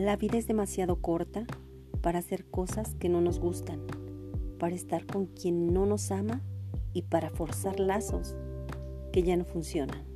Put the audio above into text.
La vida es demasiado corta para hacer cosas que no nos gustan, para estar con quien no nos ama y para forzar lazos que ya no funcionan.